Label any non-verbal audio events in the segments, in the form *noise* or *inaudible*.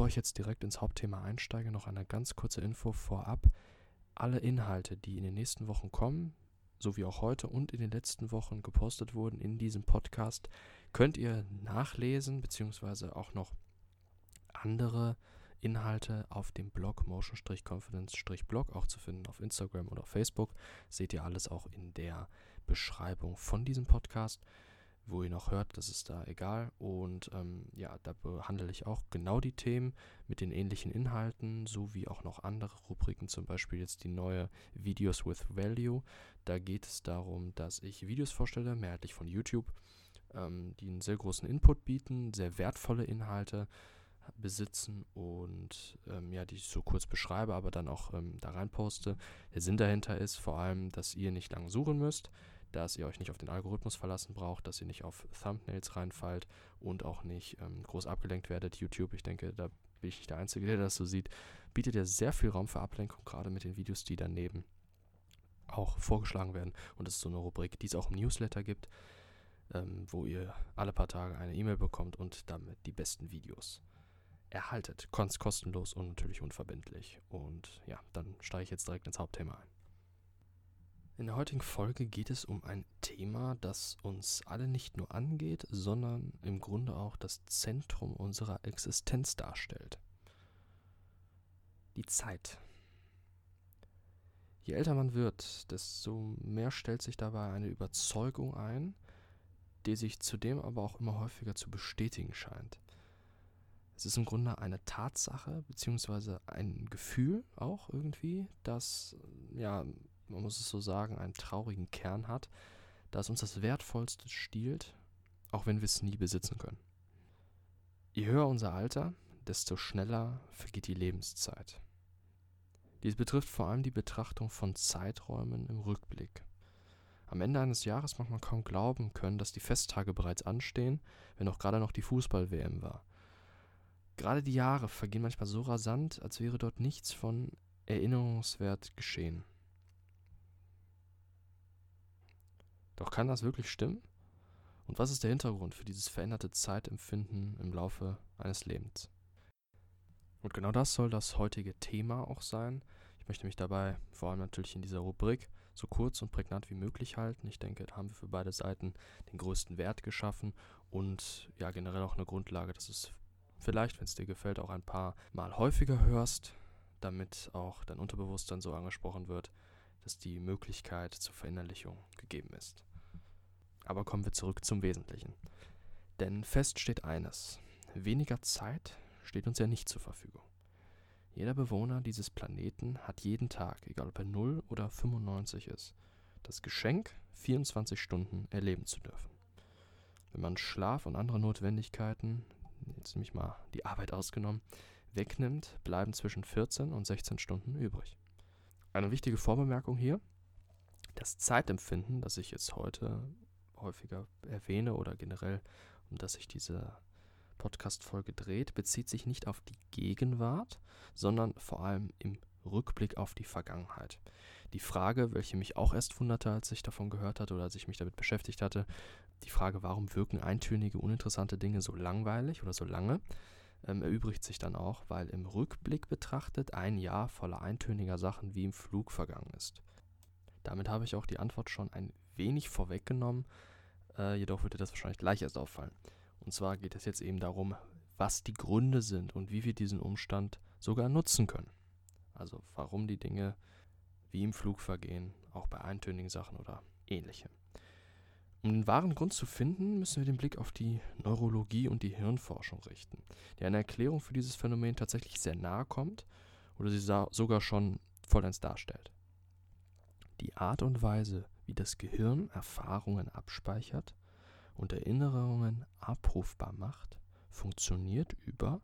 Bevor ich jetzt direkt ins Hauptthema einsteige, noch eine ganz kurze Info vorab. Alle Inhalte, die in den nächsten Wochen kommen, so wie auch heute und in den letzten Wochen gepostet wurden in diesem Podcast, könnt ihr nachlesen, beziehungsweise auch noch andere Inhalte auf dem Blog motion-confidence-blog auch zu finden auf Instagram oder auf Facebook. Seht ihr alles auch in der Beschreibung von diesem Podcast wo ihr noch hört, das ist da egal. Und ähm, ja, da behandle ich auch genau die Themen mit den ähnlichen Inhalten, sowie auch noch andere Rubriken, zum Beispiel jetzt die neue Videos with Value. Da geht es darum, dass ich Videos vorstelle, mehrheitlich von YouTube, ähm, die einen sehr großen Input bieten, sehr wertvolle Inhalte besitzen und ähm, ja, die ich so kurz beschreibe, aber dann auch ähm, da rein poste. Der Sinn dahinter ist vor allem, dass ihr nicht lange suchen müsst, dass ihr euch nicht auf den Algorithmus verlassen braucht, dass ihr nicht auf Thumbnails reinfallt und auch nicht ähm, groß abgelenkt werdet. YouTube, ich denke, da bin ich nicht der Einzige, der das so sieht, bietet ja sehr viel Raum für Ablenkung, gerade mit den Videos, die daneben auch vorgeschlagen werden. Und das ist so eine Rubrik, die es auch im Newsletter gibt, ähm, wo ihr alle paar Tage eine E-Mail bekommt und damit die besten Videos erhaltet. Kostenlos und natürlich unverbindlich. Und ja, dann steige ich jetzt direkt ins Hauptthema ein. In der heutigen Folge geht es um ein Thema, das uns alle nicht nur angeht, sondern im Grunde auch das Zentrum unserer Existenz darstellt. Die Zeit. Je älter man wird, desto mehr stellt sich dabei eine Überzeugung ein, die sich zudem aber auch immer häufiger zu bestätigen scheint. Es ist im Grunde eine Tatsache, beziehungsweise ein Gefühl auch irgendwie, dass ja man muss es so sagen, einen traurigen Kern hat, da es uns das Wertvollste stiehlt, auch wenn wir es nie besitzen können. Je höher unser Alter, desto schneller vergeht die Lebenszeit. Dies betrifft vor allem die Betrachtung von Zeiträumen im Rückblick. Am Ende eines Jahres mag man kaum glauben können, dass die Festtage bereits anstehen, wenn auch gerade noch die Fußball-WM war. Gerade die Jahre vergehen manchmal so rasant, als wäre dort nichts von erinnerungswert geschehen. Doch kann das wirklich stimmen? Und was ist der Hintergrund für dieses veränderte Zeitempfinden im Laufe eines Lebens? Und genau das soll das heutige Thema auch sein. Ich möchte mich dabei vor allem natürlich in dieser Rubrik so kurz und prägnant wie möglich halten. Ich denke, da haben wir für beide Seiten den größten Wert geschaffen und ja generell auch eine Grundlage, dass es vielleicht, wenn es dir gefällt, auch ein paar Mal häufiger hörst, damit auch dein Unterbewusstsein so angesprochen wird, dass die Möglichkeit zur Verinnerlichung gegeben ist. Aber kommen wir zurück zum Wesentlichen. Denn fest steht eines, weniger Zeit steht uns ja nicht zur Verfügung. Jeder Bewohner dieses Planeten hat jeden Tag, egal ob er 0 oder 95 ist, das Geschenk, 24 Stunden erleben zu dürfen. Wenn man Schlaf und andere Notwendigkeiten, jetzt nämlich mal die Arbeit ausgenommen, wegnimmt, bleiben zwischen 14 und 16 Stunden übrig. Eine wichtige Vorbemerkung hier, das Zeitempfinden, das ich jetzt heute häufiger erwähne oder generell, um das sich diese Podcast-Folge dreht, bezieht sich nicht auf die Gegenwart, sondern vor allem im Rückblick auf die Vergangenheit. Die Frage, welche mich auch erst wunderte, als ich davon gehört hatte oder als ich mich damit beschäftigt hatte, die Frage, warum wirken eintönige, uninteressante Dinge so langweilig oder so lange, ähm, erübrigt sich dann auch, weil im Rückblick betrachtet ein Jahr voller eintöniger Sachen wie im Flug vergangen ist. Damit habe ich auch die Antwort schon ein wenig vorweggenommen, äh, jedoch wird dir das wahrscheinlich gleich erst auffallen. Und zwar geht es jetzt eben darum, was die Gründe sind und wie wir diesen Umstand sogar nutzen können. Also warum die Dinge wie im Flug vergehen, auch bei eintönigen Sachen oder ähnlichem. Um den wahren Grund zu finden, müssen wir den Blick auf die Neurologie und die Hirnforschung richten, die eine Erklärung für dieses Phänomen tatsächlich sehr nahe kommt oder sie sogar schon vollends darstellt. Die Art und Weise, wie das Gehirn Erfahrungen abspeichert und Erinnerungen abrufbar macht, funktioniert über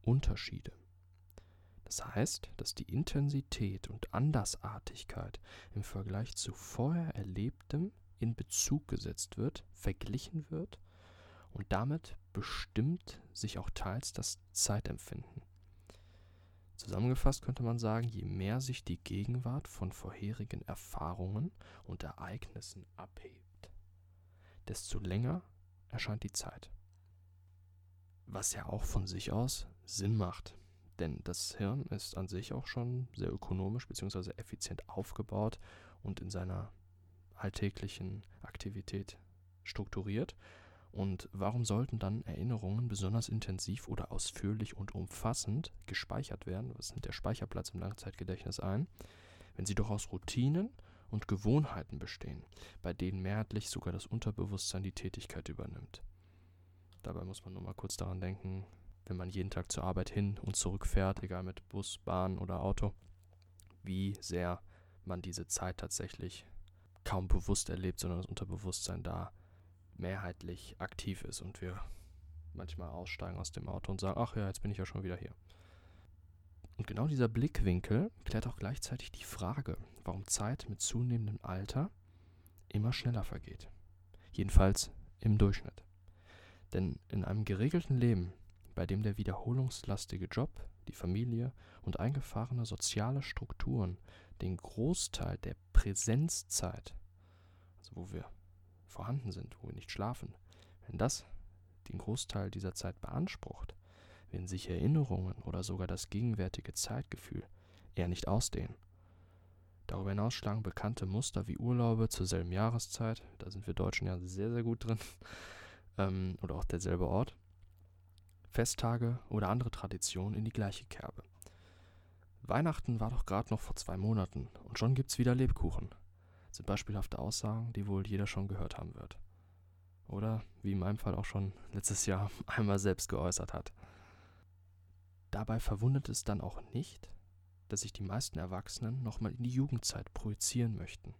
Unterschiede. Das heißt, dass die Intensität und Andersartigkeit im Vergleich zu vorher Erlebtem in Bezug gesetzt wird, verglichen wird und damit bestimmt sich auch teils das Zeitempfinden. Zusammengefasst könnte man sagen, je mehr sich die Gegenwart von vorherigen Erfahrungen und Ereignissen abhebt, desto länger erscheint die Zeit. Was ja auch von sich aus Sinn macht, denn das Hirn ist an sich auch schon sehr ökonomisch bzw. effizient aufgebaut und in seiner alltäglichen Aktivität strukturiert. Und warum sollten dann Erinnerungen besonders intensiv oder ausführlich und umfassend gespeichert werden? Was nimmt der Speicherplatz im Langzeitgedächtnis ein? Wenn sie doch aus Routinen und Gewohnheiten bestehen, bei denen mehrheitlich sogar das Unterbewusstsein die Tätigkeit übernimmt. Dabei muss man nur mal kurz daran denken, wenn man jeden Tag zur Arbeit hin und zurück fährt, egal mit Bus, Bahn oder Auto, wie sehr man diese Zeit tatsächlich kaum bewusst erlebt, sondern das Unterbewusstsein da mehrheitlich aktiv ist und wir manchmal aussteigen aus dem Auto und sagen, ach ja, jetzt bin ich ja schon wieder hier. Und genau dieser Blickwinkel klärt auch gleichzeitig die Frage, warum Zeit mit zunehmendem Alter immer schneller vergeht. Jedenfalls im Durchschnitt. Denn in einem geregelten Leben bei dem der wiederholungslastige Job, die Familie und eingefahrene soziale Strukturen den Großteil der Präsenzzeit, also wo wir vorhanden sind, wo wir nicht schlafen, wenn das den Großteil dieser Zeit beansprucht, werden sich Erinnerungen oder sogar das gegenwärtige Zeitgefühl eher nicht ausdehnen. Darüber hinaus schlagen bekannte Muster wie Urlaube zur selben Jahreszeit, da sind wir Deutschen ja sehr, sehr gut drin, *laughs* ähm, oder auch derselbe Ort, Festtage oder andere Traditionen in die gleiche Kerbe. Weihnachten war doch gerade noch vor zwei Monaten und schon gibt's wieder Lebkuchen. Sind beispielhafte Aussagen, die wohl jeder schon gehört haben wird. Oder wie in meinem Fall auch schon letztes Jahr *laughs* einmal selbst geäußert hat. Dabei verwundert es dann auch nicht, dass sich die meisten Erwachsenen nochmal in die Jugendzeit projizieren möchten.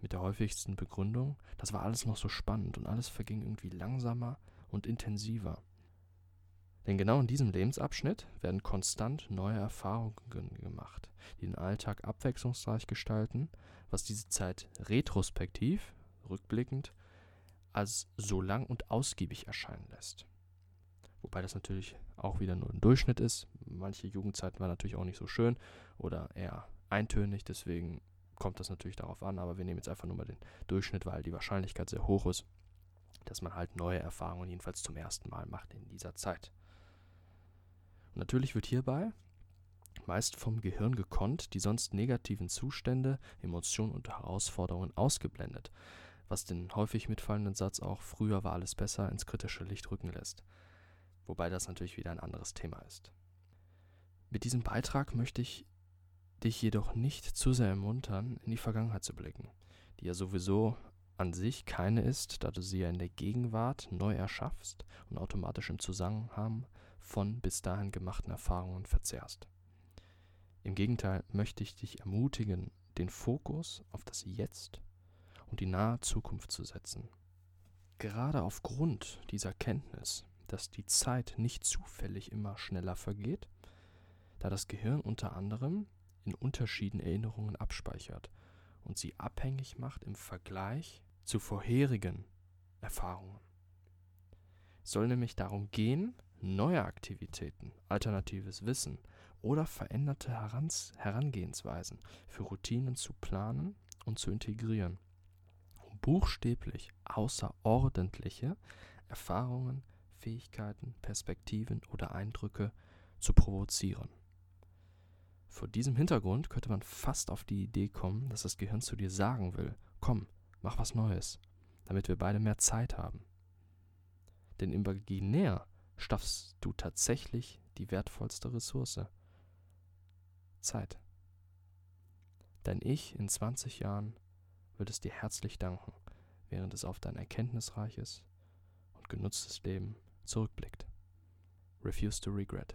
Mit der häufigsten Begründung, das war alles noch so spannend und alles verging irgendwie langsamer und intensiver. Denn genau in diesem Lebensabschnitt werden konstant neue Erfahrungen gemacht, die den Alltag abwechslungsreich gestalten, was diese Zeit retrospektiv, rückblickend, als so lang und ausgiebig erscheinen lässt. Wobei das natürlich auch wieder nur ein Durchschnitt ist. Manche Jugendzeiten waren natürlich auch nicht so schön oder eher eintönig, deswegen kommt das natürlich darauf an, aber wir nehmen jetzt einfach nur mal den Durchschnitt, weil die Wahrscheinlichkeit sehr hoch ist, dass man halt neue Erfahrungen jedenfalls zum ersten Mal macht in dieser Zeit. Natürlich wird hierbei meist vom Gehirn gekonnt die sonst negativen Zustände, Emotionen und Herausforderungen ausgeblendet, was den häufig mitfallenden Satz auch früher war alles besser ins kritische Licht rücken lässt. Wobei das natürlich wieder ein anderes Thema ist. Mit diesem Beitrag möchte ich dich jedoch nicht zu sehr ermuntern, in die Vergangenheit zu blicken, die ja sowieso an sich keine ist, da du sie ja in der Gegenwart neu erschaffst und automatisch im Zusammenhang von bis dahin gemachten Erfahrungen verzehrst. Im Gegenteil möchte ich dich ermutigen, den Fokus auf das Jetzt und die nahe Zukunft zu setzen. Gerade aufgrund dieser Kenntnis, dass die Zeit nicht zufällig immer schneller vergeht, da das Gehirn unter anderem in Unterschieden Erinnerungen abspeichert und sie abhängig macht im Vergleich zu vorherigen Erfahrungen. Es soll nämlich darum gehen, neue Aktivitäten, alternatives Wissen oder veränderte Herangehensweisen für Routinen zu planen und zu integrieren, um buchstäblich außerordentliche Erfahrungen, Fähigkeiten, Perspektiven oder Eindrücke zu provozieren. Vor diesem Hintergrund könnte man fast auf die Idee kommen, dass das Gehirn zu dir sagen will, komm, mach was Neues, damit wir beide mehr Zeit haben. Denn imaginär schaffst du tatsächlich die wertvollste Ressource. Zeit. Dein Ich in 20 Jahren wird es dir herzlich danken, während es auf dein erkenntnisreiches und genutztes Leben zurückblickt. Refuse to regret.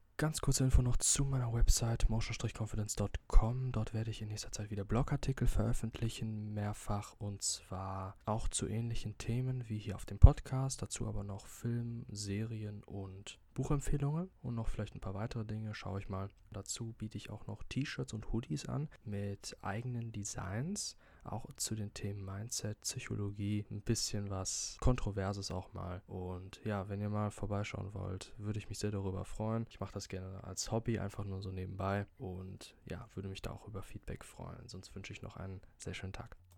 Ganz kurze Info noch zu meiner Website motion-confidence.com. Dort werde ich in nächster Zeit wieder Blogartikel veröffentlichen, mehrfach und zwar auch zu ähnlichen Themen wie hier auf dem Podcast. Dazu aber noch Film, Serien und Buchempfehlungen und noch vielleicht ein paar weitere Dinge. Schaue ich mal. Dazu biete ich auch noch T-Shirts und Hoodies an mit eigenen Designs auch zu den Themen Mindset, Psychologie, ein bisschen was Kontroverses auch mal. Und ja, wenn ihr mal vorbeischauen wollt, würde ich mich sehr darüber freuen. Ich mache das gerne als Hobby, einfach nur so nebenbei. Und ja, würde mich da auch über Feedback freuen. Sonst wünsche ich noch einen sehr schönen Tag.